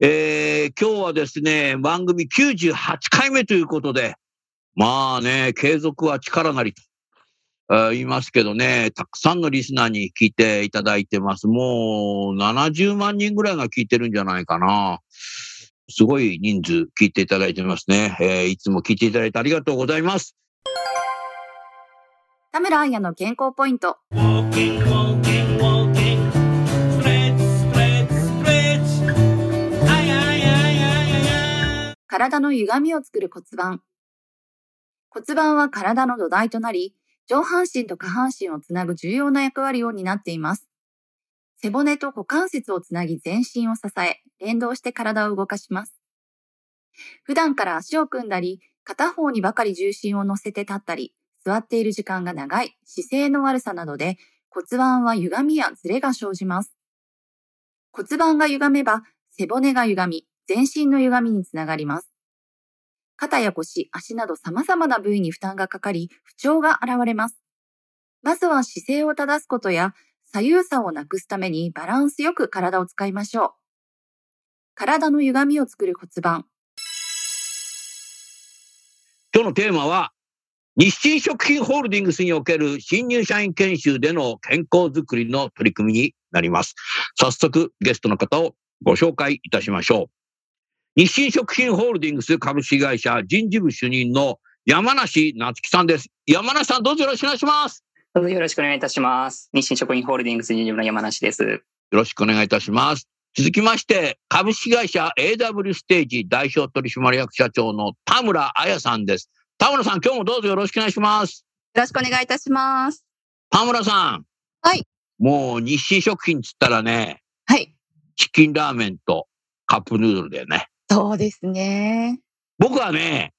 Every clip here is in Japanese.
えー、今日はですね、番組98回目ということで、まあね、継続は力なりと。あー言いますけどね、たくさんのリスナーに聞いていただいてます。もう70万人ぐらいが聞いてるんじゃないかな。すごい人数聞いていただいてますね。えーいつも聞いていただいてありがとうございます。田村彩の健康ポイント。体の歪みを作る骨盤。骨盤は体の土台となり、上半身と下半身をつなぐ重要な役割を担っています。背骨と股関節をつなぎ全身を支え、連動して体を動かします。普段から足を組んだり、片方にばかり重心を乗せて立ったり、座っている時間が長い、姿勢の悪さなどで骨盤は歪みやズレが生じます。骨盤が歪めば背骨が歪み、全身の歪みにつながります。肩や腰、足など様々な部位に負担がかかり、不調が現れます。まずは姿勢を正すことや、左右差をなくすためにバランスよく体を使いましょう。体の歪みを作る骨盤。今日のテーマは、日清食品ホールディングスにおける新入社員研修での健康づくりの取り組みになります。早速、ゲストの方をご紹介いたしましょう。日清食品ホールディングス株式会社人事部主任の山梨夏樹さんです。山梨さん、どうぞよろしくお願いします。どうぞよろしくお願いいたします。日清食品ホールディングス人事部の山梨です。よろしくお願いいたします。続きまして、株式会社 AW ステージ代表取締役社長の田村彩さんです。田村さん、今日もどうぞよろしくお願いします。よろしくお願いいたします。田村さん。はい。もう日清食品っつったらね、はい。チキンラーメンとカップヌードルだよね。そうですね。僕はね、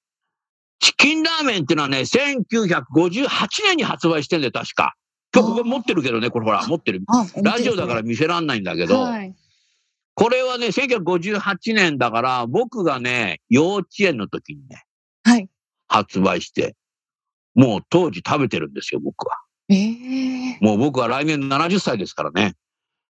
チキンラーメンってのはね、1958年に発売してんだよ、確か。今日ここ持ってるけどね、これほら、持ってる。あ、ラジオだから見せらんないんだけど、はい。これはね、1958年だから、僕がね、幼稚園の時にね、はい。発売して、もう当時食べてるんですよ、僕は。ええもう僕は来年70歳ですからね。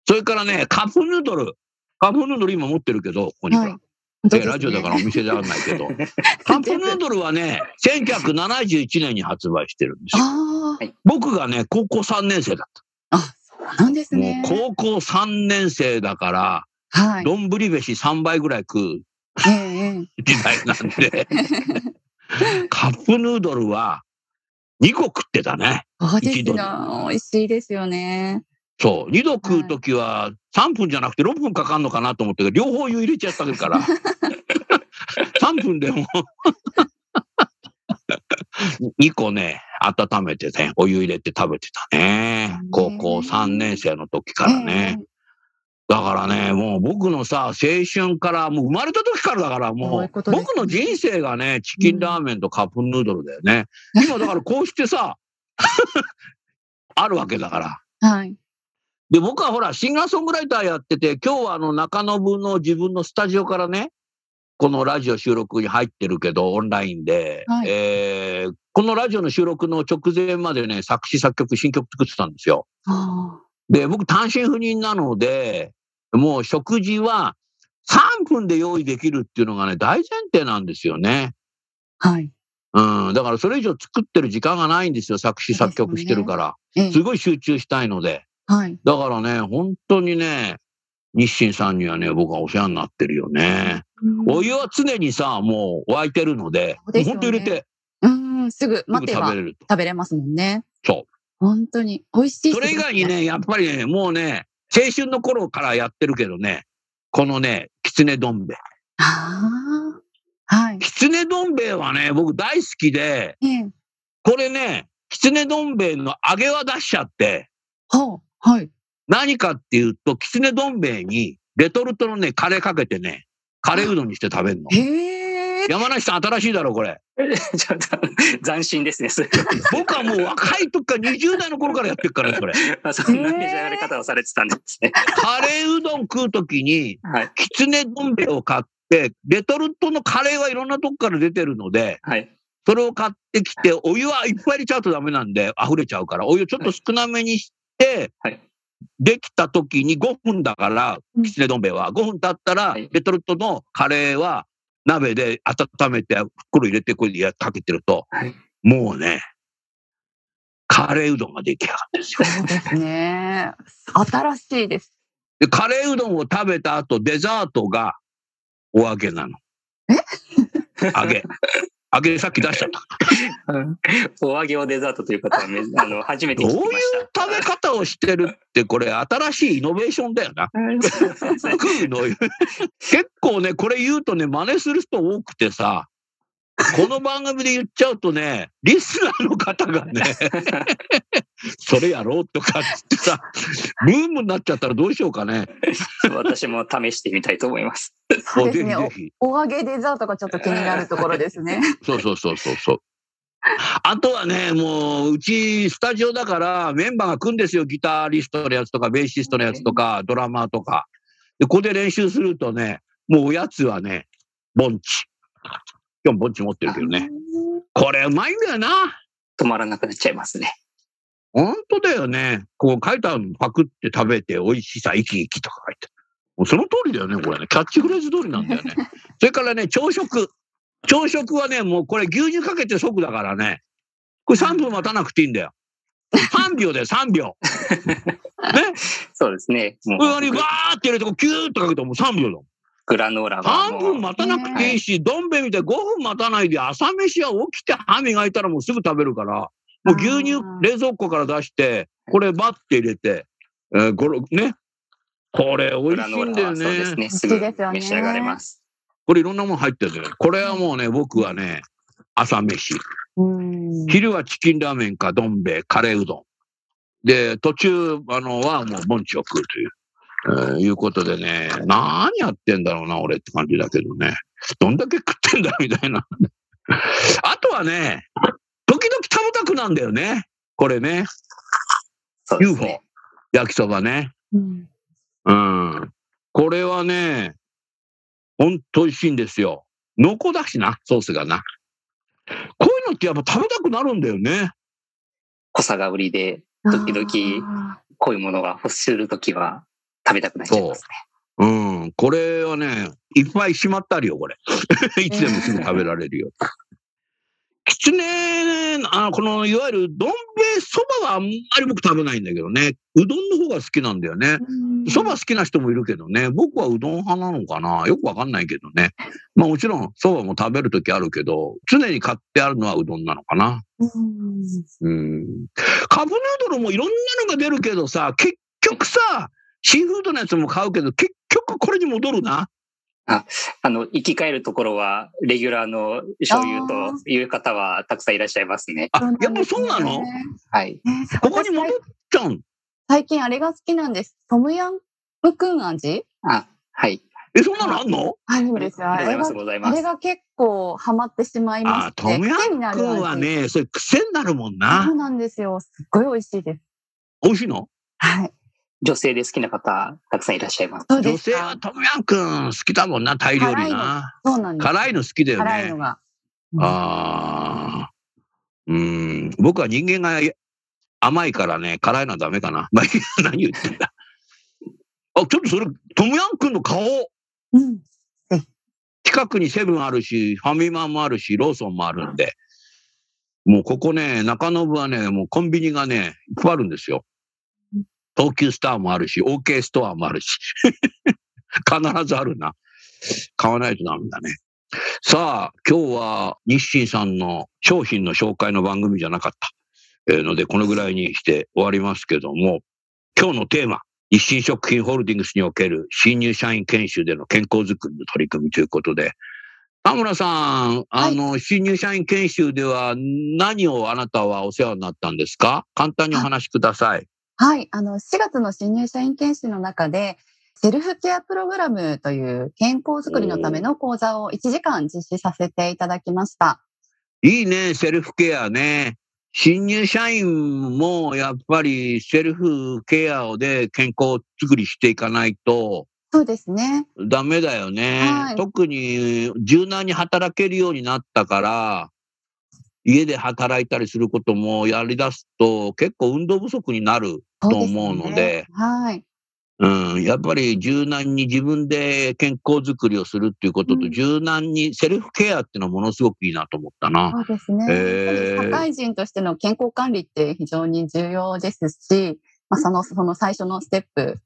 それからね、カップヌードル。カップヌードル今持ってるけど、ここにほら。はいえラジオだからお店ではないけど。カップヌードルはね、1971年に発売してるんですよ。僕がね、高校3年生だっあ、そうなんですね。う高校3年生だから、はい。丼飯3杯ぐらい食う時代なんで、カップヌードルは2個食ってたね。えそうですよ。美味しいですよね。そう。2度食うときは3分じゃなくて6分かかんのかなと思ったけど、両方湯入れちゃったから。3分でも 2個ね、温めてね、お湯入れて食べてたね。高校3年生の時からね。だからね、もう僕のさ、青春から、もう生まれた時からだから、もいう僕の人生がね、チキンラーメンとカップヌードルだよね。今だからこうしてさ、あるわけだから。はい。で、僕はほら、シンガーソングライターやってて、今日はあの中野部の自分のスタジオからね、このラジオ収録に入ってるけど、オンラインで、はいえーこのラジオの収録の直前までね、作詞作曲、新曲作ってたんですよ。あで、僕単身赴任なので、もう食事は3分で用意できるっていうのがね、大前提なんですよね。あ、はい。うん。だからそれ以上作ってる時間がないんですよ。作詞作曲してるから。ええすごい集中したいので。はい。だからね、本当にね、日清さんにはね、僕はお世話になってるよね。お湯は常にさ、もう沸いてるので、でね本当入れて、うん、すぐ待てば食べれると。食べれますもんね。そう。本当に。美味しい。それ以外に。ね、やっぱりね、もうね、青春の頃からやってるけどね、このね、きつねどん兵衛。ああ。はい。きつねどん兵衛はね、僕大好きで、ええ。これね、きつねどん兵衛の揚げは出しちゃって、ほう。はい。何かっていうと、きつねどん兵衛にレトルトのね、カレーかけてね、カレーうどんにして食べるの。へえ。山梨さん新しいだろ、これ。ちょっと斬新ですね。僕はもう若い時から20代の頃からやってるからね、それ。あそんな召し上がり方をされてたんですね。カレーうどん食う時に、はい。きつねどん兵衛を買って、レトルトのカレーはいろんなとこから出てるので、はい。それを買ってきて、お湯はいっぱい入れちゃうとダメなんで、溢れちゃうから、お湯ちょっと少なめにして、はいできた時に5分だからうん、きつねどん兵衛は。5分経ったらはい、レトルトのカレーは鍋で温めて、袋入れて、これでやかけてると、はい。もうね、カレーうどんが出来上がるんですよ。そうですね。新しいです。で、カレーうどんを食べた後、デザートがお揚げなの。揚げ。揚げさっき出しちゃった。お揚げをデザートという方はめあの 初めて聞きまどういう。食べ方をしてるって、これ新しいイノベーションだよな。食うの。結構ね、これ言うとね、真似する人多くてさ、この番組で言っちゃうとね、リスナーの方がね、それやろうとかってさ、ブームになっちゃったらどうしようかね。私も試してみたいと思います。そうですね。お揚げデザートがちょっと気になるところですね。そうそうそうそうそう。あとはね、もう、うちスタジオだからメンバーが来るんですよ。ギタリストのやつとか、ベーシストのやつとか、ドラマーとか。で、ここで練習するとね、もうおやつはね、ボンチ。今日ボンチ持ってるけどね。これうまいんだよな。止まらなくなっちゃいますね。本当だよね。こう書いてあるのパクって食べて美味しさ、生き生きとか書いて。もうその通りだよね、これね。キャッチフレーズ通りなんだよね。それからね、朝食。朝食はね、もうこれ牛乳かけて即だからね。これ3分待たなくていいんだよ。3秒で3秒。ね。そうですね。もこれにうバーって入れて、キューッとかけてもう3秒だもん。グラノーラは3もう分待たなくていいし、どん兵衛みたいに5分待たないで朝飯は起きて歯磨いたらもうすぐ食べるから、もう牛乳冷蔵庫から出して、これバッて入れて、えー、ごろね。これ美味しいんだよノーラはそうですね。ね。すぐ召し上がれます。これいろんなもの入ってる。これはもうね、僕はね、朝飯。うん。昼はチキンラーメンかどん兵衛、カレーうどん。で、途中、あの、はもうぼんちを食うという。えーいうことでね、何やってんだろうな、俺って感じだけどね。どんだけ食ってんだみたいな。あとはね、時々食べたくなんだよね。これね。そうです UFO ね。。焼きそばね。うんうん。これはね、ほんと美味しいんですよ。濃厚だしな、ソースがな。こういうのってやっぱ食べたくなるんだよね。濃さが売りで、時々あこういうものが欲するときは食べたくなっちゃいますね。うん。これはね、いっぱいしまってあるよ、これ。いつでもすぐ食べられるよ。きつね、あこの、いわゆるどん兵衛そばはあんまり僕食べないんだけどね。うどんの方が好きなんだよね。ーそば好きな人もいるけどね。僕はうどん派なのかなよくわかんないけどね。まあもちろんそばも食べるときあるけど、常に買ってあるのはうどんなのかな。うんうん。カップヌードルもいろんなのが出るけどさ、結局さ、シーフードのやつも買うけど、結局これに戻るな。あの、生き返るところは、レギュラーの醤油という方はたくさんいらっしゃいますね。あ、やっぱそうなの？はい。ねここに戻っちゃうん？最近あれが好きなんです。トムヤムクン味？あ、はい。え、そんなのあんの？あるんですよ。あれが。あれが結構ハマってしまいまあし、て。トムヤ癖になるムクンは味。ね、それ癖になるもんそなう。なんですよ。すっごい美味しいです。美味しいの？はい。女性で好きな方、たくさんいらっしゃいます。女性はトムヤン好きだもんな、タイ料理な。そうなんです。辛いの好きだよね辛いの。が。うんああ。うん。僕は人間が甘いからね、辛いのはダメかな。何言ってんだ。あ、ちょっとそれ、トムヤンの顔。うん。近くにセブンあるし、ファミマもあるし、ローソンもあるんで、もうここね、中延はね、もうコンビニがね、いっぱいあるんですよ。東急スターもあるし、OK ストアもあるし。必ずあるな。買わないとダメだね。さあ、今日は日清さんの商品の紹介の番組じゃなかった。えーので、このぐらいにして終わりますけども、今日のテーマ、日清食品ホールディングスにおける新入社員研修での健康づくりの取り組みということで、田村さん、あの、新入社員研修では何をあなたはお世話になったんですか？簡単にお話しください。はい。あの、4月の新入社員研修の中で、セルフケアプログラムという健康づくりのための講座を1時間実施させていただきました。いいね、セルフケアね。新入社員もやっぱりセルフケアで健康づくりしていかないとそうですね。ダメだよね。はい特に柔軟に働けるようになったから、家で働いたりすることもやり出すと結構運動不足になると思うので、はい。うん、やっぱり柔軟に自分で健康づくりをするっていうことと、うん柔軟にセルフケアっていうのはものすごくいいなと思ったな。そうですね。へー社会人としての健康管理って非常に重要ですし、まあ、その、その最初のステップ。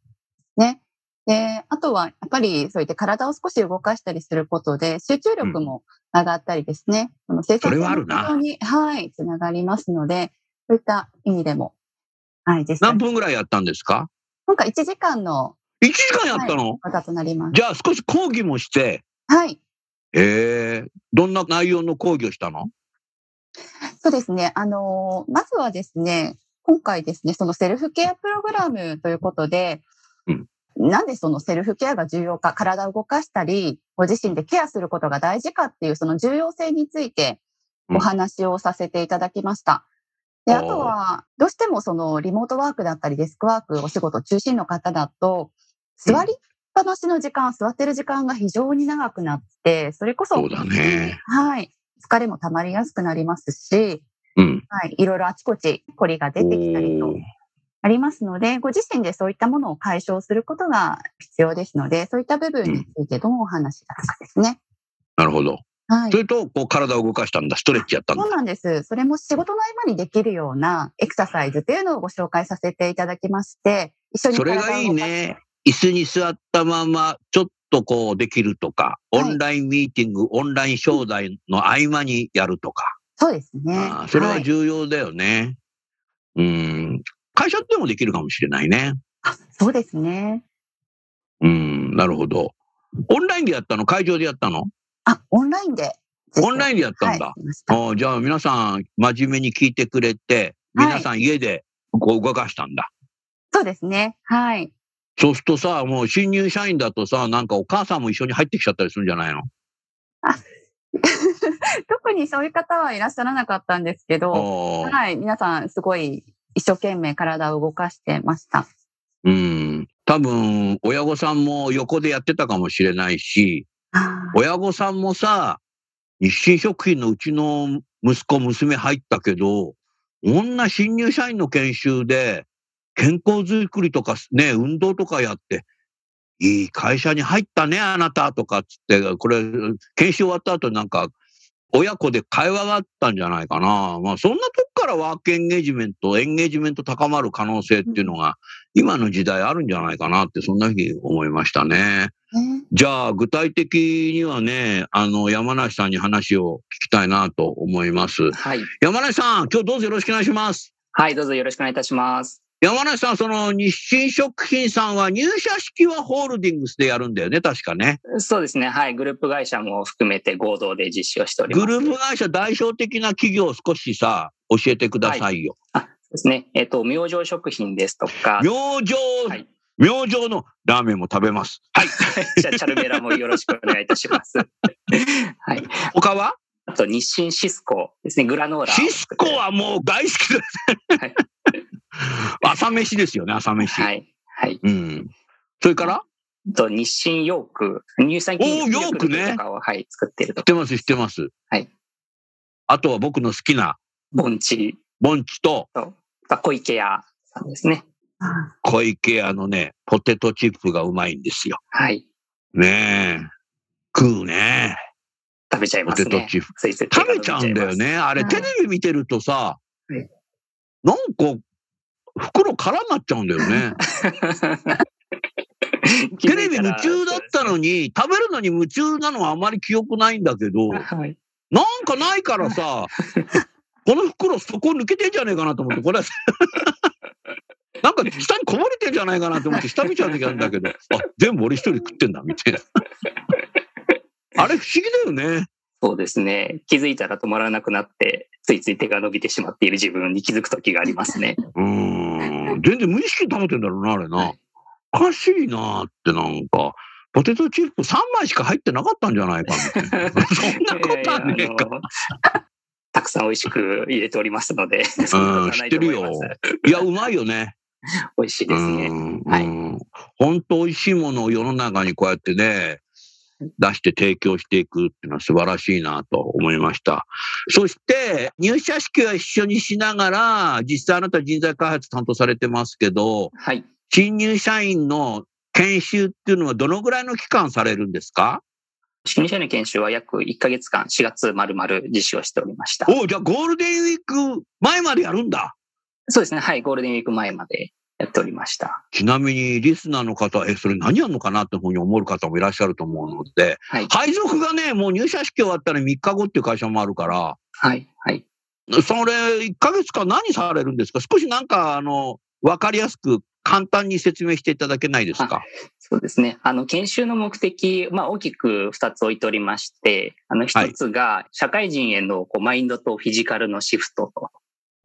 ね。で、あとは、やっぱりそういって体を少し動かしたりすることで、集中力も上がったりですね。その生産性のそれはあるな向上に、はい、つながりますので、そういった意味でも、はい、何、分ぐらいやったんですか？今回1時間の ?1 時間やったの、講座となります。じゃあ少し講義もして、はい。ええどんな内容の講義をしたの？そうですね。あのーまずはですね、今回ですね、そのセルフケアプログラムということで、うんなんでそのセルフケアが重要か、体を動かしたり、ご自身でケアすることが大事かっていうその重要性についてうんお話をさせていただきました。で、あとは、どうしてもそのリモートワークだったりデスクワークお仕事中心の方だと、座りっぱなしの時間、座ってる時間が非常に長くなって、それこそ、そうだね。はい。疲れも溜まりやすくなりますし、うん。はい。いろいろあちこち凝りが出てきたりとありますので、ご自身でそういったものを解消することが必要ですので、そういった部分についてどうお話しいたかですね。なるほど。はいそ。れと、こう、体を動かしたんだ。ストレッチやったんだそう。なんです。それも仕事の合間にできるようなエクササイズというのをご紹介させていただきまして、一緒にそれがいいね。椅子に座ったまま、ちょっとこう、できるとか、はいオンラインミーティング、オンライン商材の合間にやるとか。そうですね。それははい重要だよね。うん。会社でもできるかもしれないね。あそうですね。うん、なるほど。オンラインでやったの？会場でやったの？あ、オンラインで。オンラインでやったんだはい。じゃあ皆さん真面目に聞いてくれて、はい皆さん家でこう動かしたんだ。そうですね。はい。そうするとさ、もう新入社員だとさ、なんかお母さんも一緒に入ってきちゃったりするんじゃないの？特にそういう方はいらっしゃらなかったんですけど、ああはい。皆さんすごい一生懸命体を動かしてました。うん。多分、親御さんも横でやってたかもしれないし、親御さんもさ、日清食品のうちの息子、娘入ったけど、こんな新入社員の研修で、健康づくりとかね、運動とかやって、いい会社に入ったね、あなたとかっつって、これ、研修終わった後なんか、親子で会話があったんじゃないかな。まあ、そんなとこからワークエンゲージメント、エンゲージメント高まる可能性っていうのが、今の時代あるんじゃないかなって、そんなふうに思いましたね。ねじゃあ、具体的にはね、あの、山梨さんに話を聞きたいなと思います。はい。山梨さん、今日どうぞよろしくお願いします。はい、どうぞよろしくお願いいたします。山梨さん、その日清食品さんは入社式はホールディングスでやるんだよね、確かね。そうですね。はい。グループ会社も含めて合同で実施をしております。グループ会社代表的な企業を少しさ、教えてくださいよ。あ、そうですね。えっ、と、明星食品ですとか、明星、はい明星のラーメンも食べます。はい。じゃあチャルメラもよろしくお願いいたします。はい。他は？あと、日清シスコですね。グラノーラ。シスコはもう大好きです。はい 朝飯ですよね、朝飯。はい。はい。うん。それから？あと、日清ヨーク。乳酸菌ヨークねとかを、はい、作っていると知っ。てます、知ってます。はい。あとは僕の好きな、ボンチボンチとと、小池屋さんですね。あ小池屋のね、ポテトチップがうまいんですよ。はい。ねえ。食うね。食べちゃいポますね。テトチップ。食べちゃうんだよね。あれ、はいテレビ見てるとさ、はいなんか、袋空になっちゃうんだよね。テレビ夢中だったのに、食べるのに夢中なのはあまり記憶ないんだけど、はい。なんかないからさ、この袋そこ抜けてんじゃねえかなと思って、これ、なんか下にこぼれてんじゃないかなと思って下見ちゃう時あるんだけど、あ、全部俺一人食ってんだ、みたいな。あれ不思議だよね。そうですね。気づいたら止まらなくなって、ついつい手が伸びてしまっている自分に気づく時がありますね。うーん。全然無意識に食べてんだろうな、あれな。はいおかしいなってなんか、ポテトチップ3枚しか入ってなかったんじゃないかみたいな。そんなことはねえか。いやいやあのたくさん美味しく入れておりますので、そんなことはないや、うまいよね。美味しいですね。うんはいうん本当美味しいものを世の中にこうやってね、出して提供していくっていうのは素晴らしいなと思いました。そして、入社式は一緒にしながら、実際あなた人材開発担当されてますけど、はい。新入社員の研修っていうのはどのぐらいの期間されるんですか？新入社員の研修は約1ヶ月間、4月丸々実施をしておりました。おうじゃあゴールデンウィーク前までやるんだ。そうですね。はい。ゴールデンウィーク前までやっておりました。ちなみにリスナーの方は、え、それ何やるのかなってふうに思う方もいらっしゃると思うので、はい。配属がね、もう入社式終わったら3日後っていう会社もあるから、はい。はい。それ1ヶ月間何されるんですか？少しなんか、あの、わかりやすく簡単に説明していただけないですか？そうですね。あの、研修の目的、まあ、大きく2つ置いておりまして、あの、1つが、社会人へのこうマインドとフィジカルのシフトと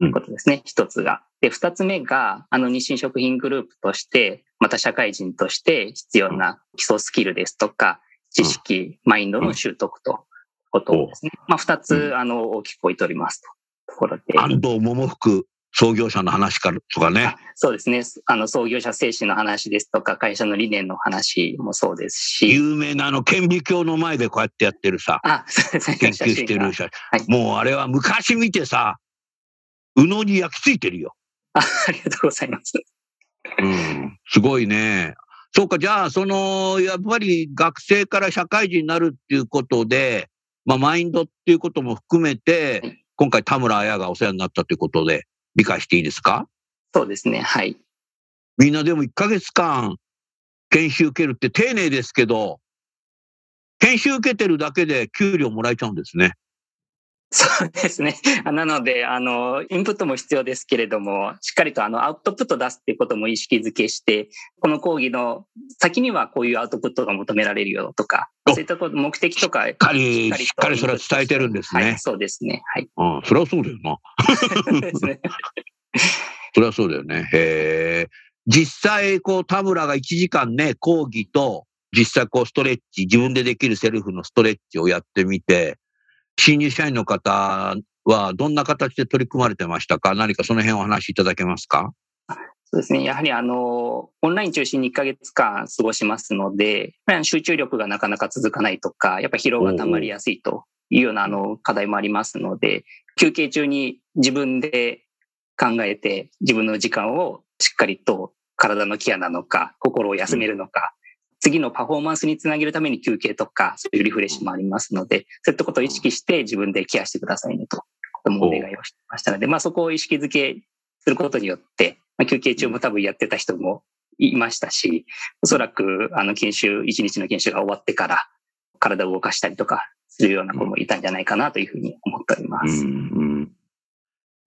いうことですね。1つが。で、2つ目が、あの、日清食品グループとして、また社会人として必要な基礎スキルですとか、知識、マインドの習得ということですね。まあ、2つ、あの、大きく置いておりますと。ところで。安藤桃福創業者の話からとかね。そうですね。あの、創業者精神の話ですとか、会社の理念の話もそうですし。有名なあの顕微鏡の前でこうやってやってるさ、あ、そうですね。研究してる写写はいもうあれは昔見てさ、右脳に焼き付いてるよ。真あありがとうございます。うん、すごいね。そうか、じゃあ、その、やっぱり学生から社会人になるっていうことで、まあ、マインドっていうことも含めてはい、今回田村彩がお世話になったということで、理解していいですか？そうですね。はい。みんなでも1ヶ月間研修受けるって丁寧ですけど、研修受けてるだけで給料もらえちゃうんですね。そうですね。あなので、あの、インプットも必要ですけれども、しっかりとあの、アウトプット出すっていうことも意識づけして、この講義の先にはこういうアウトプットが求められるよとか、おそういったこと、目的とか、ししっかり、としっかりそれは伝えてるんですねはい、。そうですね。はい。うん、それはそうだよな。そ れはそうだよね。へえ。実際、こう、田村が1時間ね、講義と、実際こう、ストレッチ、自分でできるセルフのストレッチをやってみて、新入社員の方はどんな形で取り組まれてましたか？何かその辺お話しいただけますか？そうですね。やはりあの、オンライン中心に1ヶ月間過ごしますので、集中力がなかなか続かないとか、やっぱ疲労が溜まりやすいというようなあの課題もありますので、休憩中に自分で考えて自分の時間をしっかりと体のケアなのか、心を休めるのか、次のパフォーマンスにつなげるために休憩とか、そういうリフレッシュもありますので、そういったことを意識して自分でケアしてくださいねと、ともお願いをしてましたので、まあそこを意識づけすることによって、まあ、休憩中も多分やってた人もいましたし、おそらくあの研修、一日の研修が終わってから体を動かしたりとかするような子もいたんじゃないかなというふうに思っております。うんうん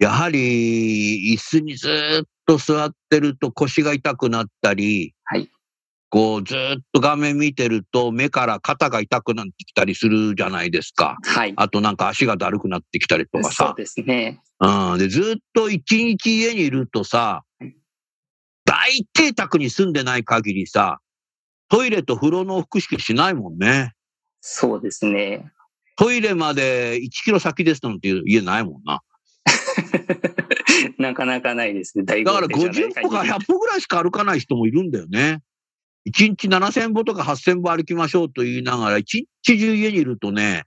やはり、椅子にずっと座ってると腰が痛くなったり、はい。こうずっと画面見てると目から肩が痛くなってきたりするじゃないですか。はい。あとなんか足がだるくなってきたりとかそうさ。ですね。うん。で、ずっと一日家にいるとさはい、大邸宅に住んでない限りさ、トイレと風呂の往復しないもんね。そうですね。トイレまで1キロ先ですなんていう家ないもんな。なかなかないですね。大だから豪邸じゃない50歩か限り100歩ぐらいしか歩かない人もいるんだよね。1日7000歩とか8000歩歩きましょうと言いながら、一日中家にいるとね、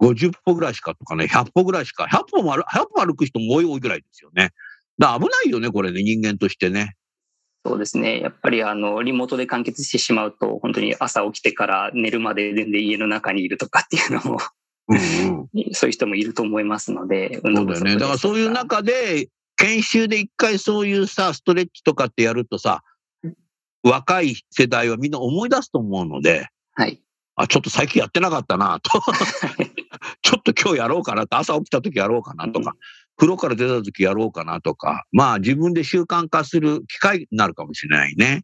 50歩ぐらいしかとかね、100歩ぐらいしか、100歩も歩 ,100 歩歩く人も多い多いぐらいですよね。だ危ないよね、これね、人間としてね。そうですね。やっぱりあの、リモートで完結してしまうと、本当に朝起きてから寝るまで全然家の中にいるとかっていうのも、うんうん。そういう人もいると思いますので、運動不足そうだよね。だからそういう中で、研修で一回そういうさ、ストレッチとかってやるとさ、若い世代はみんな思い出すと思うので、はい。あ、ちょっと最近やってなかったなと。ちょっと今日やろうかなと。朝起きた時やろうかなとか、風呂から出た時やろうかなとか、まあ自分で習慣化する機会になるかもしれないね。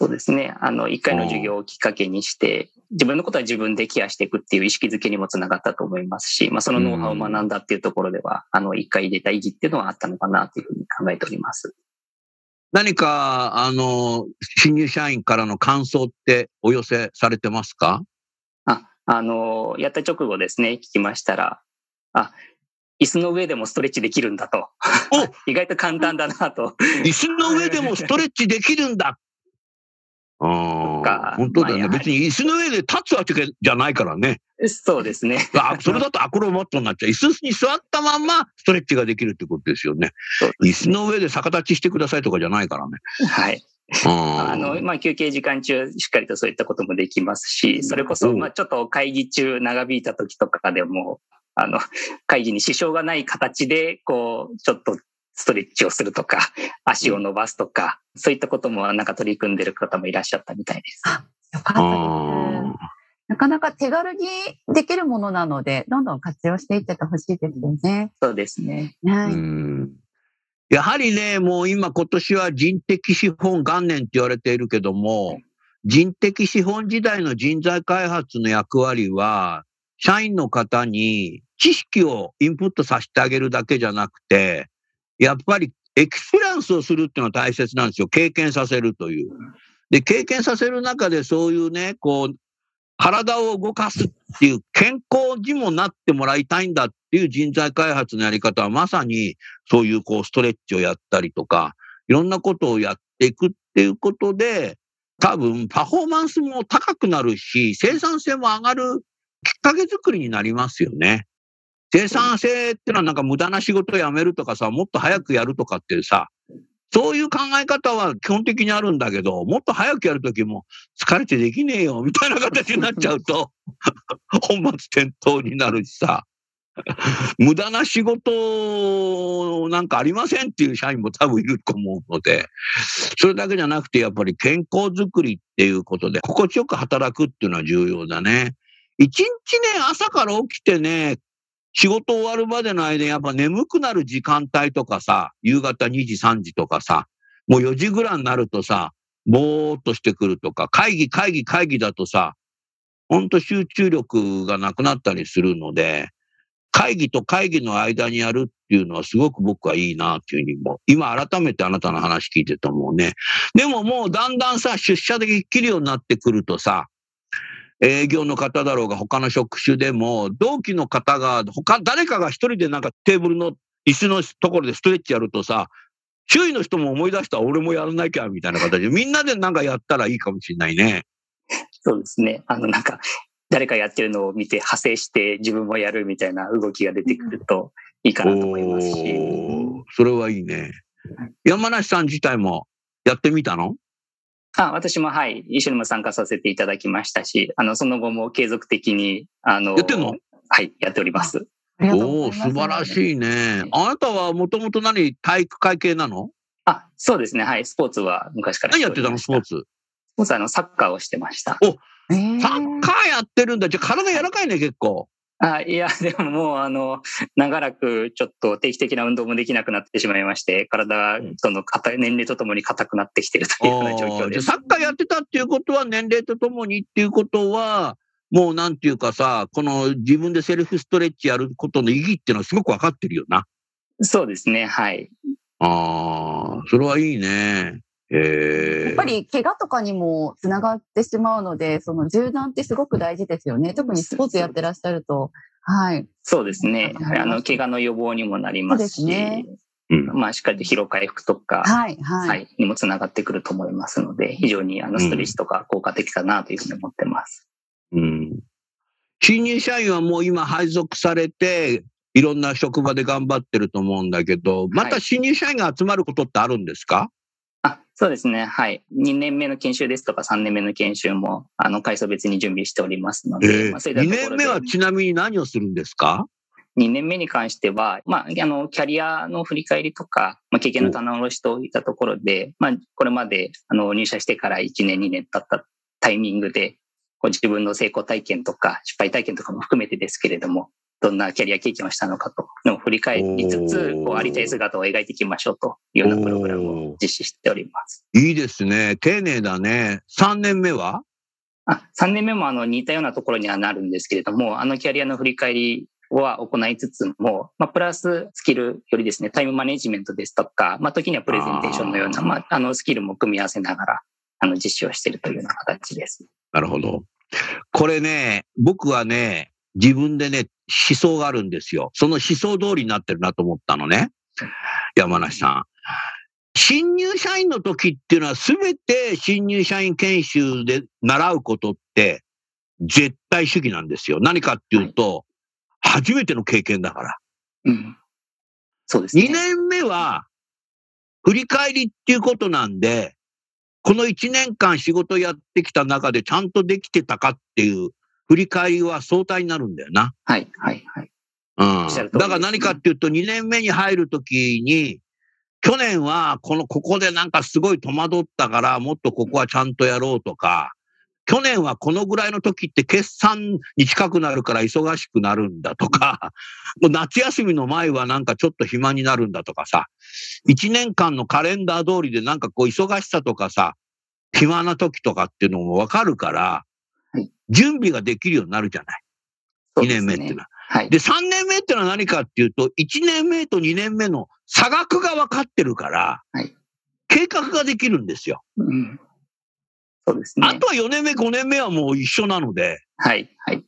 そうですね。あの、一回の授業をきっかけにして、自分のことは自分でケアしていくっていう意識づけにもつながったと思いますし、まあ、そのノウハウを学んだっていうところでは、あの、一回入れた意義っていうのはあったのかなというふうに考えております。何か、あの、新入社員からの感想ってお寄せされてますか？あ、あの、やった直後ですね、聞きましたら、あ、椅子の上でもストレッチできるんだと。意外と簡単だなと。椅子の上でもストレッチできるんだ。あかあ、本当だよね。まあ別に椅子の上で立つわけじゃないからね。そうですね。あそれだとアクロバットになっちゃう。椅子に座ったまんまストレッチができるってことですよね。そう椅子の上で逆立ちしてくださいとかじゃないからね。はい。ああの、まあ、休憩時間中、しっかりとそういったこともできますし、それこそ、うんまあ、ちょっと会議中長引いた時とかでも、あの、会議に支障がない形で、こう、ちょっとストレッチをするとか、足を伸ばすとか、そういったこともなんか取り組んでる方もいらっしゃったみたいです。よかったあです。なかなか手軽にできるものなので、どんどん活用していっててほしいですよね。そうですね。はい。うんやはりね、もう今今年は人的資本元年って言われているけども、人的資本時代の人材開発の役割は、社員の方に知識をインプットさせてあげるだけじゃなくて、やっぱり experience をするっていうのは大切なんですよ。経験させるという。で、経験させる中でそういうね、こう、体を動かすっていう健康にもなってもらいたいんだっていう人材開発のやり方はまさにそういうこうストレッチをやったりとか、いろんなことをやっていくっていうことで、多分パフォーマンスも高くなるし、生産性も上がるきっかけ作りになりますよね。生産性ってのはなんか無駄な仕事をやめるとかさ、もっと早くやるとかってさ、そういう考え方は基本的にあるんだけど、もっと早くやるときも疲れてできねえよみたいな形になっちゃうと、本末転倒になるしさ、無駄な仕事なんかありませんっていう社員も多分いると思うので、それだけじゃなくてやっぱり健康づくりっていうことで、心地よく働くっていうのは重要だね。一日ね、朝から起きてね、仕事終わるまでの間にやっぱ眠くなる時間帯とかさ、夕方2時3時とかさ、もう4時ぐらいになるとさ、ぼーっとしてくるとか、会議会議会議だとさ、ほんと集中力がなくなったりするので、会議と会議の間にやるっていうのはすごく僕はいいなっていうふうにも、今改めてあなたの話聞いてて思うね。でももうだんだんさ、出社できるようになってくるとさ、営業の方だろうが他の職種でも、同期の方が、他、誰かが一人でなんかテーブルの椅子のところでストレッチやるとさ、周囲の人も思い出したら俺もやらなきゃみたいな形で、みんなでなんかやったらいいかもしれないね。そうですね。あの、なんか、誰かやってるのを見て派生して自分もやるみたいな動きが出てくるといいかなと思いますし。それはいいね。山梨さん自体もやってみたの？あ私もはい、一緒にも参加させていただきましたし、あの、その後も継続的に、あの、やってんの？はい、やっております。おお素晴らしいね。あなたはもともと何体育会系なの？あ、そうですね。はい、スポーツは昔から何やってたの？スポーツツ。スポーツはあの、サッカーをしてました。えーサッカーやってるんだ。じゃあ体柔らかいね、結構。あいや、でももう、あの、長らくちょっと定期的な運動もできなくなってしまいまして、体がその硬い年齢とともに硬くなってきてるというような状況です。サッカーやってたっていうことは年齢とともにっていうことは、もうなんていうかさ、この自分でセルフストレッチやることの意義っていうのはすごくわかってるよな。そうですね。はい。ああ、それはいいね。ええやっぱり怪我とかにもつながってしまうので、その柔軟ってすごく大事ですよね。特にスポーツやってらっしゃると。はい。そうですね。はいあの、怪我の予防にもなりますし、ねうんまあ、しっかりと疲労回復とか、はい。はい。はい、にもつながってくると思いますので、非常にあのうんストレッチとか効果的かなというふうに思ってます。うん新入社員はもう今配属されて、いろんな職場で頑張ってると思うんだけど、また新入社員が集まることってあるんですか、あ、そうですね。はい。2年目の研修ですとか3年目の研修も、あの、階層別に準備しておりますので、ええまあ、そういった2ところで。年目はちなみに何をするんですか？2年目に関しては、まあ、あの、キャリアの振り返りとか、まあ、経験の棚卸しといったところで、まあ、これまで、あの、入社してから1年、2年経ったタイミングで、こう自分の成功体験とか失敗体験とかも含めてですけれども、どんなキャリア経験をしたのかとのを振り返りつつ、こうありたい姿を描いていきましょうというようなプログラムを実施しております。いいですね。丁寧だね。3年目は？あ3年目もあの似たようなところにはなるんですけれども、あのキャリアの振り返りは行いつつも、まあ、プラススキルよりですね、タイムマネジメントですとか、まあ、時にはプレゼンテーションのような、まあ、あのスキルも組み合わせながら、あの実施をしているというような形です。なるほど。これね、僕はね、自分でね、思想があるんですよ。その思想通りになってるなと思ったのね。山梨さん。新入社員の時っていうのは全て新入社員研修で習うことって絶対主義なんですよ。何かっていうと、初めての経験だから。うん。そうですね。2年目は振り返りっていうことなんで、この1年間仕事やってきた中でちゃんとできてたかっていう振り返りは相対になるんだよな。はい、はい、はい。うん。だから何かっていうと2年目に入るときに、去年はこの、ここでなんかすごい戸惑ったから、もっとここはちゃんとやろうとか、去年はこのぐらいの時って決算に近くなるから忙しくなるんだとか、もう夏休みの前はなんかちょっと暇になるんだとかさ、1年間のカレンダー通りでなんかこう忙しさとかさ、暇な時とかっていうのもわかるからはい、準備ができるようになるじゃない。2そうですね年目っていうのは。はい。で、3年目ってのは何かっていうと、1年目と2年目の差額が分かってるから、はい計画ができるんですよ。うん。そうですね。あとは4年目、5年目はもう一緒なので、はい、はい。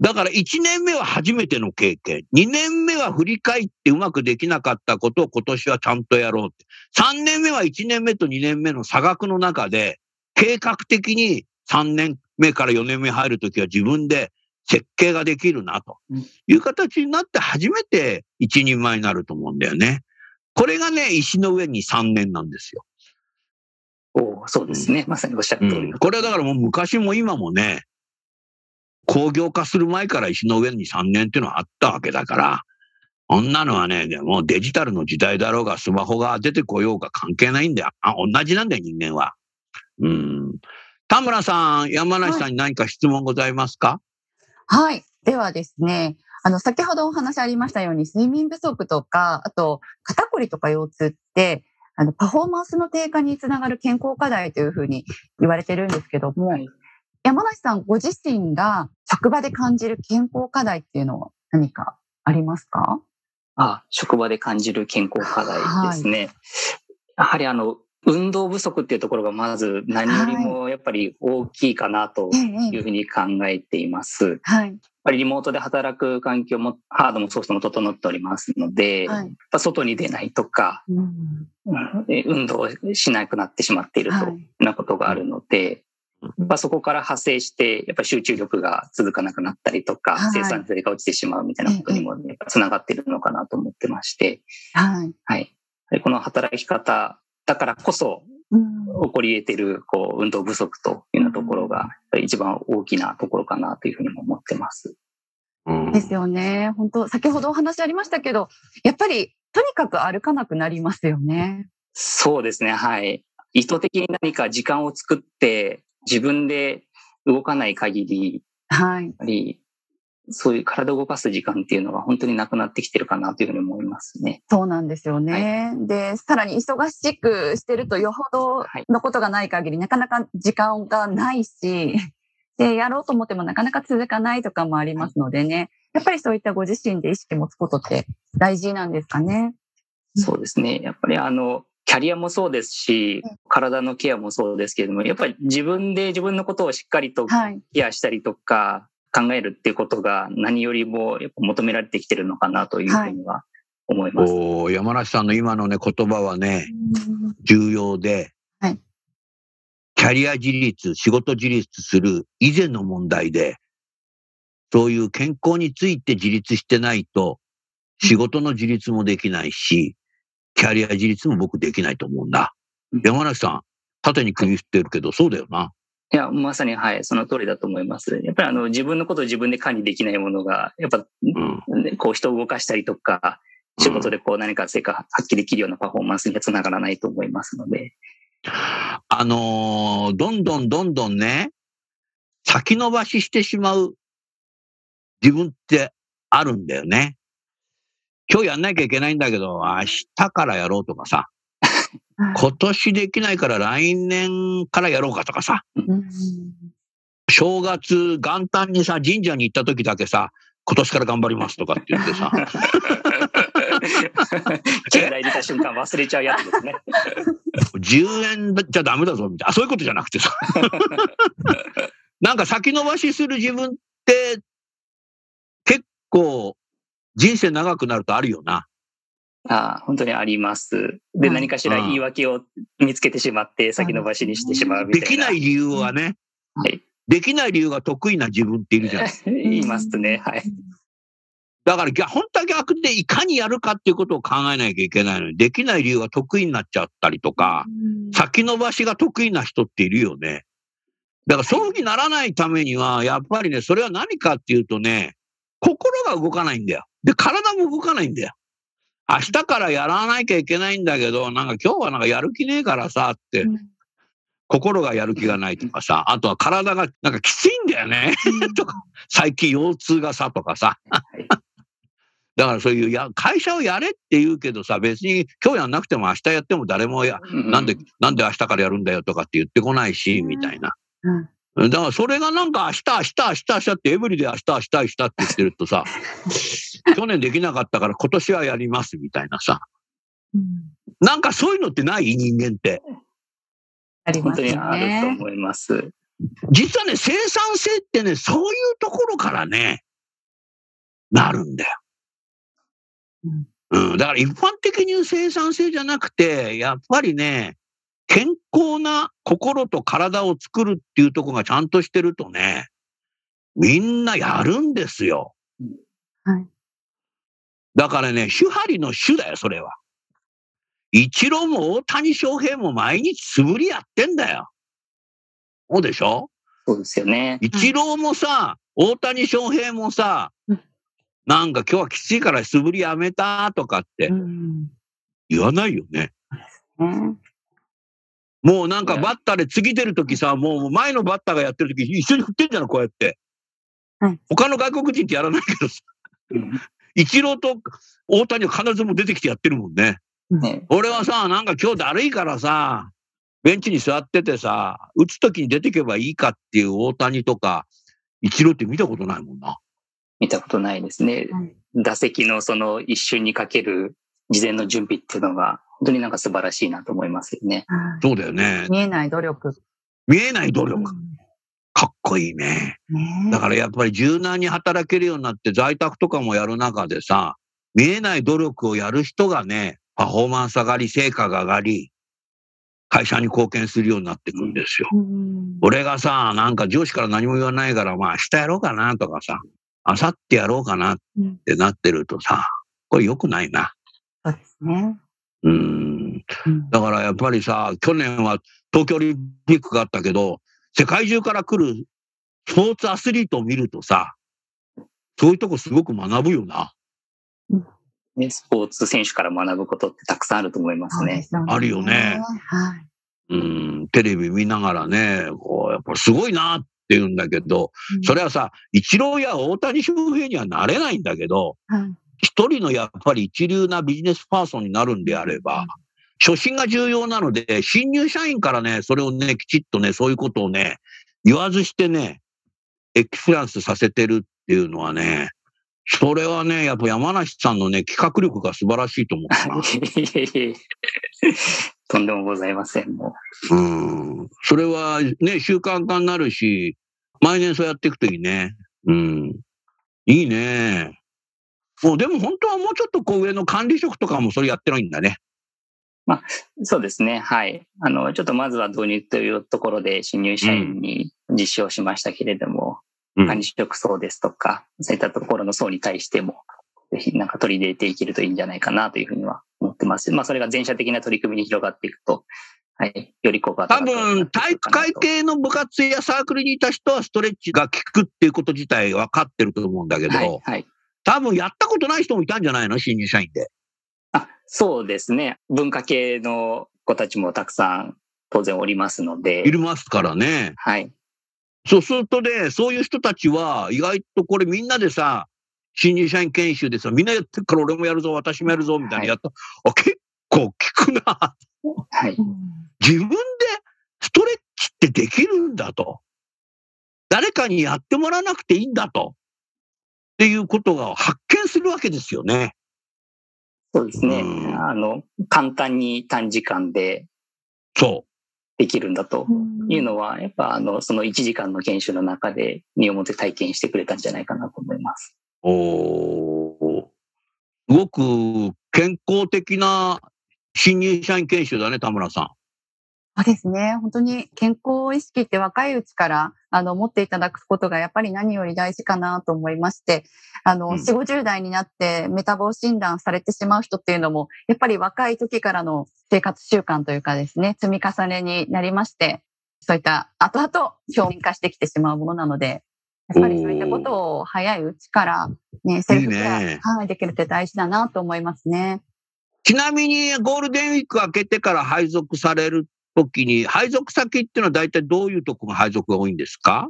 だから1年目は初めての経験。2年目は振り返ってうまくできなかったことを今年はちゃんとやろうって。3年目は1年目と2年目の差額の中で、計画的に3年目から4年目入るときは自分で設計ができるなとうんいう形になって初めて一人前になると思うんだよね。これがね、石の上に3年なんですよ。おーそうですね。まさにおっしゃる通りうんのこれはだからもう昔も今もね、工業化する前から石の上に3年っていうのはあったわけだから、こんなのはね、でもデジタルの時代だろうが、スマホが出てこようが関係ないんだよ。あ、同じなんだよ、人間は。うん。田村さん、山梨さんに何か質問ございますか、はい。ではですね、あの、先ほどお話ありましたように、睡眠不足とか、あと、肩こりとか腰痛って、あの、パフォーマンスの低下につながる健康課題というふうに言われてるんですけども、はい。山梨さんご自身が職場で感じる健康課題っていうのは何かありますか？あ、職場で感じる健康課題ですね。やはりあの、運動不足っていうところがまず何よりもやっぱり大きいかなとえいうふうに考えています。やっはい。ぱりリモートで働く環境もハードもソフトも整っておりますので、やっはい。ぱ外に出ないとか、うん運動しなくなってしまっているとはいいうようなことがあるので、やっぱそこから派生して、やっぱり集中力が続かなくなったりとか、はい生産性が落ちてしまうみたいなことにもやっぱつながっているのかなと思ってまして、はい。はい。でこの働き方だからこそうん起こり得ているこう運動不足というようなところが一番大きなところかなというふうにも思ってます。うんですよね。本当先ほどお話ありましたけど、やっぱりとにかく歩かなくなりますよね。そうですね。はい。意図的に何か時間を作って自分で動かない限り、はい。やっぱりそういう体を動かす時間っていうのは本当になくなってきてるかなというふうに思いますね。そうなんですよね。で、さらに忙しくしてるとよほどはいのことがない限り、なかなか時間がないし、で、やろうと思ってもなかなか続かないとかもありますのでね。やっぱりそういったご自身で意識持つことって大事なんですかね。うんそうですね。やっぱりあの、キャリアもそうですしうん、体のケアもそうですけれども、やっぱり自分で自分のことをしっかりとはい。ケアしたりとか考えるっていうことが何よりもやっぱ求められてきてるのかなというふうには思います。おー山梨さんの今のね、言葉はね、重要で、はいキャリア自立、仕事自立する以前の問題で、そういう健康について自立してないと、仕事の自立もできないし、キャリア自立も僕できないと思うんだうん。山梨さん、縦に首振ってるけど、そうだよな。いや、まさに、はい、その通りだと思います。やっぱりあの、自分のことを自分で管理できないものが、やっぱ、うん。ねこう人を動かしたりとか、仕事でこう何か成果発揮できるようなパフォーマンスにはつながらないと思いますので。あのーどんどんどんどんね、先延ばししてしまう自分ってあるんだよね。今日やんなきゃいけないんだけど、明日からやろうとかさ、今年できないから来年からやろうかとかさ、うん正月元旦にさ、神社に行った時だけさ、今年から頑張りますとかって言ってさ、た瞬間忘れちゃうやつですね。10円じゃダメだぞみたいな、あそういうことじゃなくてさ、なんか先延ばしする自分って結構人生長くなるとあるよな。ああ本当にあります。で、はい何かしら言い訳を見つけてしまって、先延ばしにしてしまうみでたいな。きない理由はね、はい。できない理由が得意な自分っているじゃん。言いますね。はい。だから逆、本当は逆でいかにやるかっていうことを考えなきゃいけないのに、できない理由が得意になっちゃったりとか、先延ばしが得意な人っているよね。だからそういうにならないためには、やっぱりね、それは何かっていうとね、心が動かないんだよ。で、体も動かないんだよ。明日からやらなきゃいけないんだけど、なんか今日はなんかやる気ねえからさって、心がやる気がないとかさ、あとは体がなんかきついんだよね。とか、最近腰痛がさとかさ。はいだからそういうや、会社をやれって言うけどさ、別に今日やんなくても明日やっても誰もや、なんで、なんで明日からやるんだよとかって言ってこないし、みたいな。だからそれがなんか明日、明日、明日、明日ってエブリで明日、明日、明日って言ってるとさ、去年できなかったから今年はやりますみたいなさ。なんかそういうのってない？人間って。本あります当にあるとね。思います。実はね、生産性ってね、そういうところからね、なるんだよ。うん、だから一般的に生産性じゃなくて、やっぱりね、健康な心と体を作るっていうところがちゃんとしてるとね、みんなやるんですよ。はいだからね、手張りの手だよ、それは。一郎も大谷翔平も毎日素振りやってんだよ。そうでしょ？そうですよね。一郎もさ、大谷翔平もさうん、なんか今日はきついから素振りやめたとかってうん言わないよね。ねもうなんかバッターで次出るときさ、もう前のバッターがやってるとき一緒に振ってんじゃん、こうやってはい。他の外国人ってやらないけどさ、一郎と大谷は必ずもう出てきてやってるもんね。ね俺はさ、なんか今日だるいからさ、ベンチに座っててさ、打つときに出てけばいいかっていう大谷とか、一郎って見たことないもんな。見たことないですね。はい打席のその一瞬にかける事前の準備っていうのが、本当になんか素晴らしいなと思いますよね。はいそうだよね。見えない努力。見えない努力。かっこいいね。ねだからやっぱり柔軟に働けるようになって在宅とかもやる中でさ、見えない努力をやる人がね、パフォーマンス上がり、成果が上がり、会社に貢献するようになっていくんですよ。うん俺がさ、なんか上司から何も言わないから、まあ明日やろうかなとかさ、明後日やろうかなっうんてなってるとさ、これ良くないな。そうですね。うーん。うんだからやっぱりさ、去年は東京オリンピックがあったけど、世界中から来るスポーツアスリートを見るとさ、そういうとこすごく学ぶよな。ねスポーツ選手から学ぶことってたくさんあると思いますね。あるよね。はい。うん、テレビ見ながらね、こう、やっぱすごいなって言うんだけど、それはさ、イ郎や大谷翔平にはなれないんだけど、はい一人のやっぱり一流なビジネスパーソンになるんであれば、初心が重要なので、新入社員からね、それをね、きちっとね、そういうことをね、言わずしてね、エクスランスさせてるっていうのはね、それはね、やっぱ山梨さんのね、企画力が素晴らしいと思うな。いえいえとんでもございません。もうん。それはね、習慣化になるし、毎年そうやっていくといいね。うん。いいね。もうでも本当はもうちょっとこう上の管理職とかもそれやってないんだね。うそうですね。はい。あの、ちょっとまずは導入というところで新入社員に実施をしましたけれども、うん管理職層ですとか、そういったところの層に対しても、ぜひなんか取り入れていけるといいんじゃないかなというふうには思ってます。まあ、それが全社的な取り組みに広がっていくと、はい。より効果が多分、体育会系の部活やサークルにいた人はストレッチが効くっていうこと自体分かってると思うんだけど、はい。はい。多分やったことない人もいたんじゃないの？新入社員で。あ、そうですね。文化系の子たちもたくさん当然おりますので。いるますからね。はい。そうするとね、そういう人たちは意外とこれみんなでさ、新入社員研修でさ、みんなやってるから俺もやるぞ、私もやるぞ、みたいなやった。あ、結構効くな。はい。自分でストレッチってできるんだと。誰かにやってもらわなくていいんだと。っていうことが発見するわけですよね。そうですね。うんあの、簡単に短時間でそできるんだというのは、やっぱあの、その1時間の研修の中で身をもって体験してくれたんじゃないかなと思います。う。おーすごく健康的な新入社員研修だね、田村さん。そうですね。本当に健康意識って若いうちから、あの、持っていただくことがやっぱり何より大事かなと思いまして、あの、うん4、50代になってメタボ診断されてしまう人っていうのも、やっぱり若い時からの生活習慣というかですね、積み重ねになりまして、そういった後々表面化してきてしまうものなので、やっぱりそういったことを早いうちから、ね、セルフケはい、できるって大事だなと思いますね。ちなみにゴールデンウィーク明けてから配属されるときに、配属先っていうのは大体どういうとこが配属が多いんですか？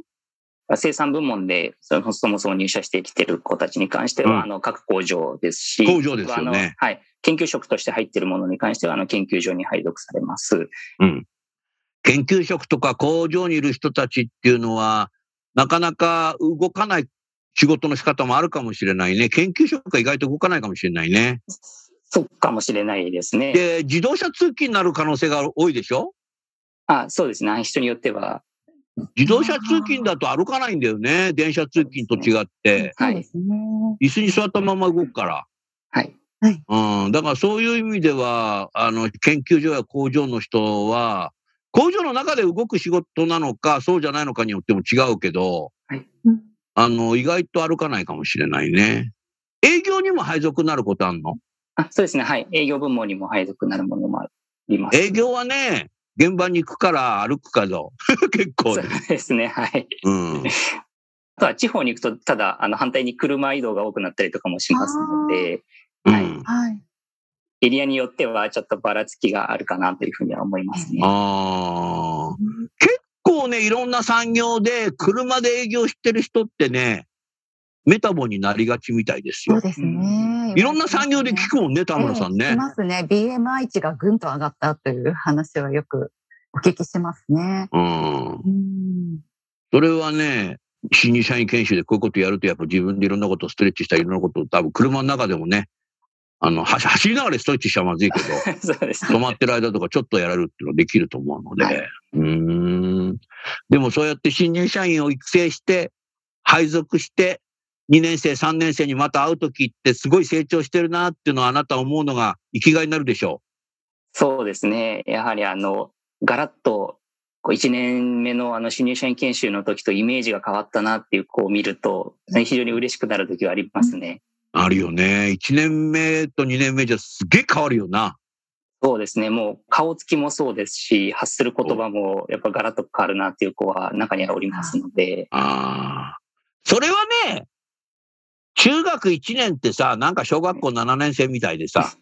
生産部門でそのそもそも入社してきてる子たちに関しては、うんあの各工場ですし、工場ですよねはい。研究職として入っているものに関しては、あの研究所に配属されます。うん。研究職とか工場にいる人たちっていうのは、なかなか動かない仕事の仕方もあるかもしれないね。研究職が意外と動かないかもしれないね。そうかもしれないですね。で、自動車通勤になる可能性が多いでしょ？あそうですね。人によっては、自動車通勤だと歩かないんだよね。電車通勤と違って。はい。椅子に座ったまま動くから。はい。うん。だからそういう意味では、あの、研究所や工場の人は、工場の中で動く仕事なのか、そうじゃないのかによっても違うけど、うんあの、意外と歩かないかもしれないね。営業にも配属になることあんの？あそうですね。はい。営業部門にも配属になるものもあります。営業はね、現場に行くから歩くかぞ。結構そうね。ですね。はい。うん。あとは地方に行くと、ただ、あの、反対に車移動が多くなったりとかもしますので、うはいん。はい。エリアによってはちょっとばらつきがあるかなというふうには思いますね。ああ。結構ね、いろんな産業で車で営業してる人ってね、メタボになりがちみたいですよ。そうですね。いろんな産業で聞くもんね、田村さんねえ。ますね。BMI 値がぐんと上がったという話はよくお聞きしますね。うん。うん。それはね、新入社員研修でこういうことやると、やっぱ自分でいろんなことをストレッチしたり、いろんなことを多分車の中でもね、あの、は走りながらストレッチしちゃまずいけど、そうです止まってる間とかちょっとやられるっていうのはできると思うので、はいうーん。でもそうやって新入社員を育成して、配属して、2年生、3年生にまた会うときってすごい成長してるなっていうのはあなた思うのが生きがいになるでしょそうですね。やはりあの、ガラッと、こう1年目のあの新入社員研修の時とイメージが変わったなっていうこう見ると、非常に嬉しくなる時はありますね。う。あるよね。1年目と2年目じゃすげえ変わるよな。そうですね。もう顔つきもそうですし、発する言葉もやっぱガラッと変わるなっていう子は中にはおりますので、ああ。それはね、中学1年ってさ、なんか小学校7年生みたいでさ、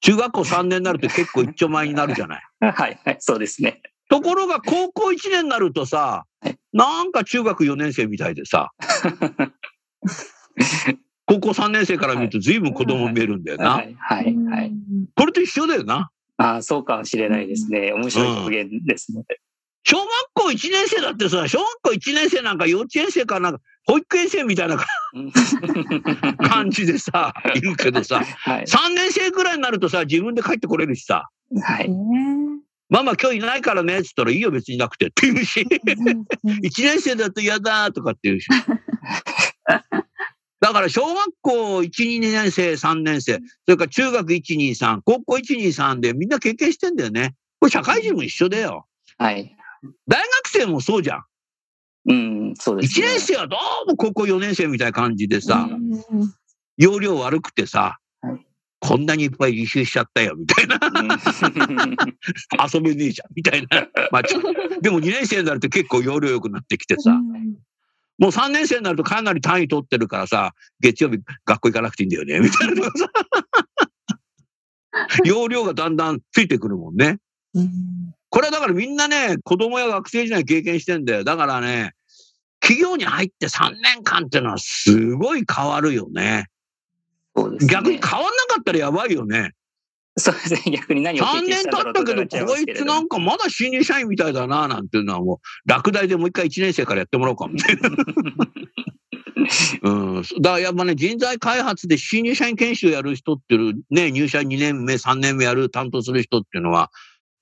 中学校3年になると結構一丁前になるじゃない。はい、はい、そうですね。ところが高校1年になるとさはい、なんか中学4年生みたいでさ、高校3年生から見ると随分子供見えるんだよな。はい、はい、はい。これと一緒だよな。ああ、そうかもしれないですね。面白い表現ですね。小学校1年生だってさ、小学校1年生なんか幼稚園生かなんか、保育園生みたいな感じでさ、いるけどさ、はい。3年生ぐらいになるとさ、自分で帰ってこれるしさ、はい。ねママ今日いないからねって言ったらいいよ別になくてって言うし、うんうん1年生だと嫌だとかって言うし。だから小学校1、2年生、3年生、それから中学1、2、3、高校1、2、3でみんな経験してんだよね。これ社会人も一緒だよ。はい。大学生もそうじゃん。うん、そうです1年生はどうも高校4年生みたいな感じでさ、うん容量悪くてさはい、こんなにいっぱい履修しちゃったよ、みたいな。遊べねえじゃん、みたいな。まあ、ちょでも2年生になると結構容量良くなってきてさ、もう3年生になるとかなり単位取ってるからさ、月曜日学校行かなくていいんだよね、みたいなとかさ。容量がだんだんついてくるもんね。これはだからみんなね、子供や学生時代経験してんだよ。だからね、企業に入って3年間っていうのはすごい変わるよね。そうですね逆に変わんなかったらやばいよね。そうですね。逆に何を経3験年したんだろうと経ったけどこいつなんかまだ新入社員みたいだな、なんていうのはもう、落第でもう一回1年生からやってもらおうかみたいな。うん。だからやっぱね、人材開発で新入社員研修やる人っていう、ね、入社2年目、3年目やる、担当する人っていうのは、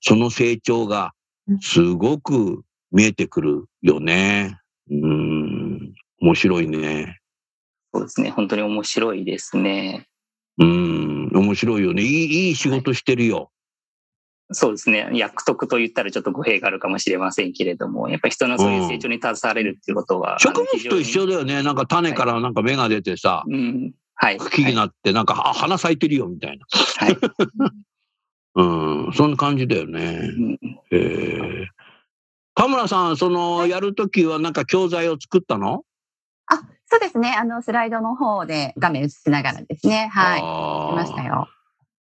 その成長がすごく見えてくるよね。うん。面白いね。そうですね。本当に面白いですね。うん。面白いよね。いい、いい仕事してるよ。そうですね。役得と言ったらちょっと語弊があるかもしれませんけれども、やっぱり人のそういう成長に携われるっていうことは。植物と一緒で。だよね。なんか種からなんか芽が出てさ、うん。はい。茎になって、なんか、あ、花咲いてるよ、みたいな。はい。うん、そんな感じだよね。うんえー、田村さん、その、やるときはなんか教材を作ったの？あ、そうですね。あの、スライドの方で画面映しながらですね。はい。あーしましたよ。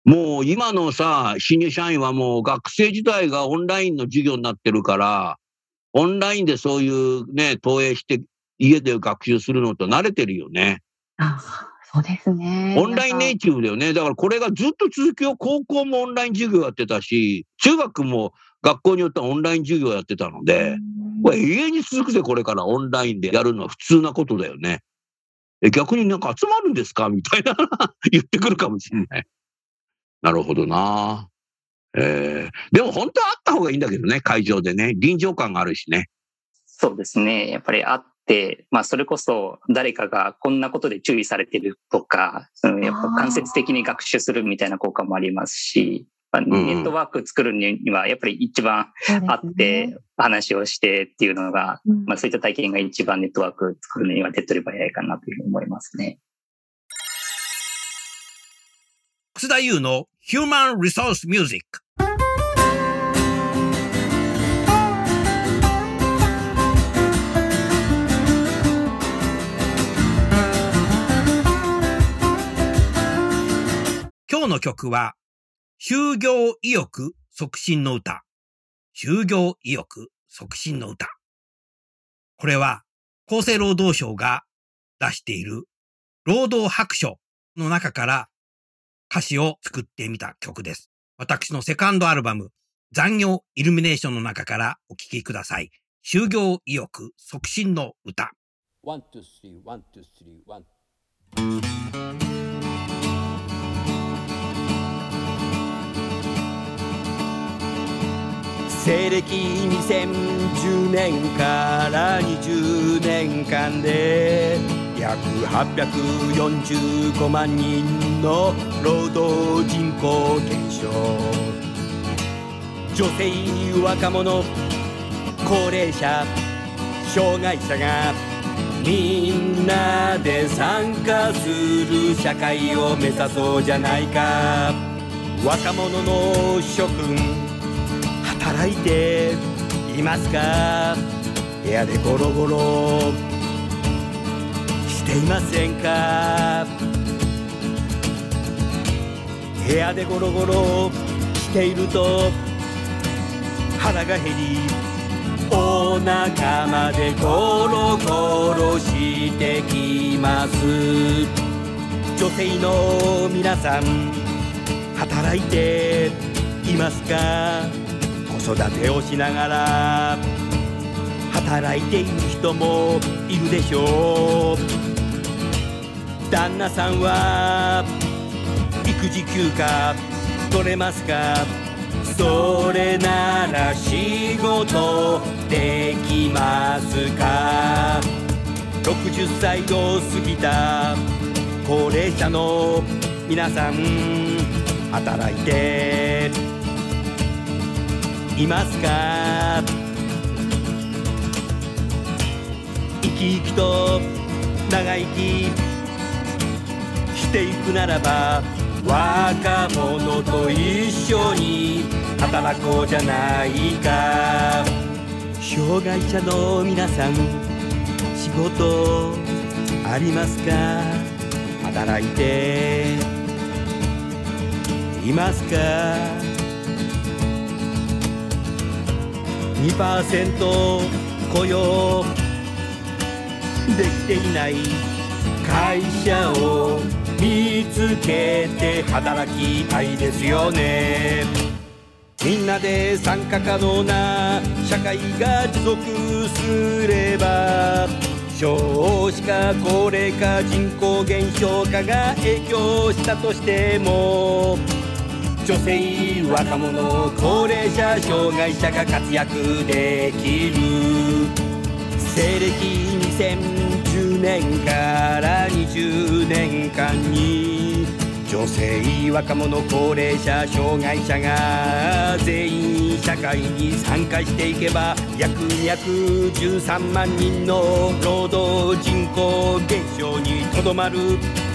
もう今のさ、新入社員はもう学生時代がオンラインの授業になってるから、オンラインでそういうね、投影して家で学習するのと慣れてるよね。あ、そうですね。オンラインネイティブだよね。だからこれがずっと続きを高校もオンライン授業やってたし、中学も学校によってはオンライン授業やってたので、これ永遠に続くぜ、これからオンラインでやるのは普通なことだよね。え逆になんか集まるんですか？みたいな 言ってくるかもしれない。なるほどな。えー、でも本当はあった方がいいんだけどね、会場でね。臨場感があるしね。そうですね。やっぱりあって、まあそれこそ誰かがこんなことで注意されてるとか、そのやっぱ間接的に学習するみたいな効果もありますし、まあネットワーク作るにはやっぱり一番あって、話をしてっていうのが、うんまあそういった体験が一番ネットワーク作るのには手っ取り早いかなというふうに思いますね。楠田優の Human Resource Music。今日の曲は、就業意欲促進の歌。就業意欲促進の歌。これは、厚生労働省が出している労働白書の中から歌詞を作ってみた曲です。私のセカンドアルバム、残業イルミネーションの中からお聴きください。就業意欲促進の歌。One, two, three, one, two, three, one. 西暦2010年から20年間で約845万人の労働人口減少。女性若者高齢者障害者がみんなで参加する社会を目指そうじゃないか。若者の諸君働いていますか？部屋でゴロゴロ。していませんか？部屋でゴロゴロ。していると腹が減りお腹までゴロゴロしてきます。女性の皆さん働いていますか？育てをしながら働いている人もいるでしょう。旦那さんは育児休暇取れますか？それなら仕事できますか？60歳を過ぎた高齢者の皆さん働いていますか？生き生きと長生きしていくならば若者と一緒に働こうじゃないか。障害者の皆さん仕事ありますか？働いていますか？2%雇用。できていない会社を見つけて働きたいですよね。みんなで参加可能な社会が持続すれば少子化高齢化人口減少化が影響したとしても女性若者高齢者障害者が活躍できる西暦2010年から20年間に女性若者高齢者障害者が全員社会に参加していけば約213万人の労働人口減少にとどまる。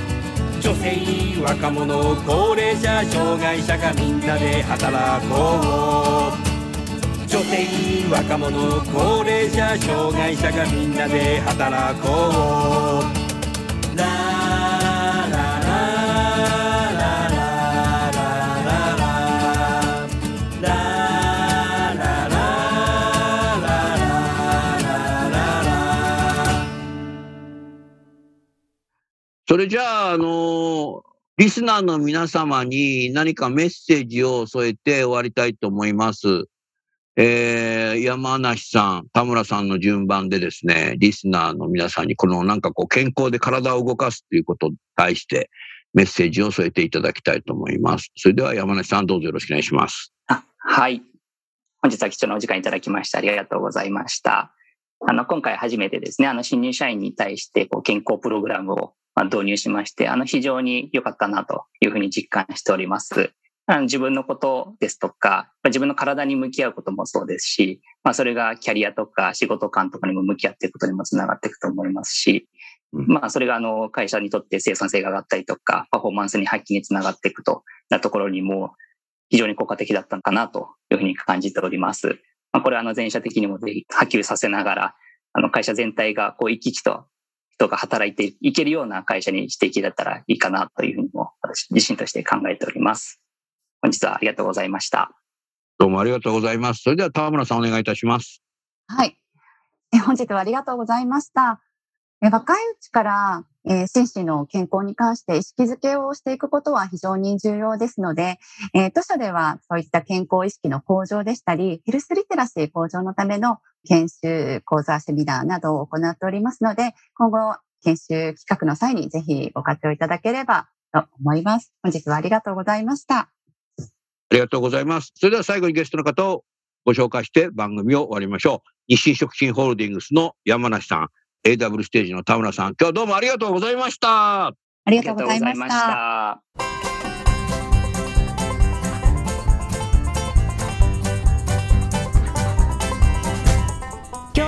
女性若者高齢者障害者がみんなで働こう。女性若者高齢者障害者がみんなで働こうそれじゃあ、あのリスナーの皆様に何かメッセージを添えて終わりたいと思います。えー、山梨さん、田村さんの順番でですね、リスナーの皆さんにこのなんかこう健康で体を動かすということに対してメッセージを添えていただきたいと思います。それでは山梨さんどうぞよろしくお願いします。あはい。本日は貴重なお時間いただきましてありがとうございました。あの、今回初めてですね、あの、新入社員に対して、こう、健康プログラムをまあ導入しまして、あの、非常に良かったなというふうに実感しております。あの自分のことですとか、まあ自分の体に向き合うこともそうですし、まあ、それがキャリアとか仕事観とかにも向き合っていくことにもつながっていくと思いますし、うんまあ、それがあの、会社にとって生産性が上がったりとか、パフォーマンスに発揮につながっていくとなところにも、非常に効果的だったのかなというふうに感じております。まあ、これはあの全社的にもぜひ波及させながら、あの会社全体がこう生き生きと人が働いていけるような会社にしていけたらいいかなというふうにも私自身として考えております。本日はありがとうございました。どうもありがとうございます。それでは田村さんお願いいたします。はい。え本日はありがとうございました。え若いうちから、えー心身の健康に関して意識づけをしていくことは非常に重要ですので、えー当社ではそういった健康意識の向上でしたり、ヘルスリテラシー向上のための研修、講座、セミナーなどを行っておりますので、今後、研修企画の際にぜひご活用いただければと思います。本日はありがとうございました。ありがとうございます。それでは最後にゲストの方をご紹介して番組を終わりましょう。日清食品ホールディングスの山梨さん、AW ステージの田村さん、今日はどうもありがとうございました。ありがとうございました。た。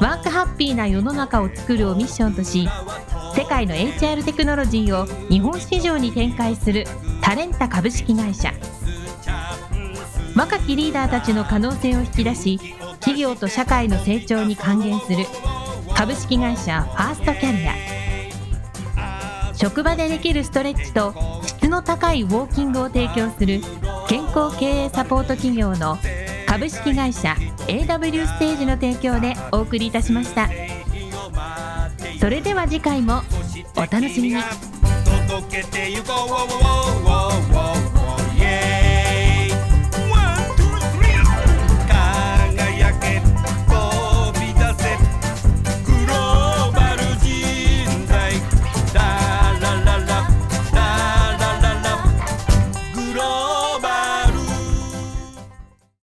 ワークハッピーな世の中を作るをミッションとし世界の HR テクノロジーを日本市場に展開するタレンタ株式会社。若きリーダーたちの可能性を引き出し企業と社会の成長に還元する株式会社ファーストキャリア。職場でできるストレッチと質の高いウォーキングを提供する健康経営サポート企業の株式会社 AW ステージの提供でお送りいたしました。それでは次回もお楽しみに届けてゆこう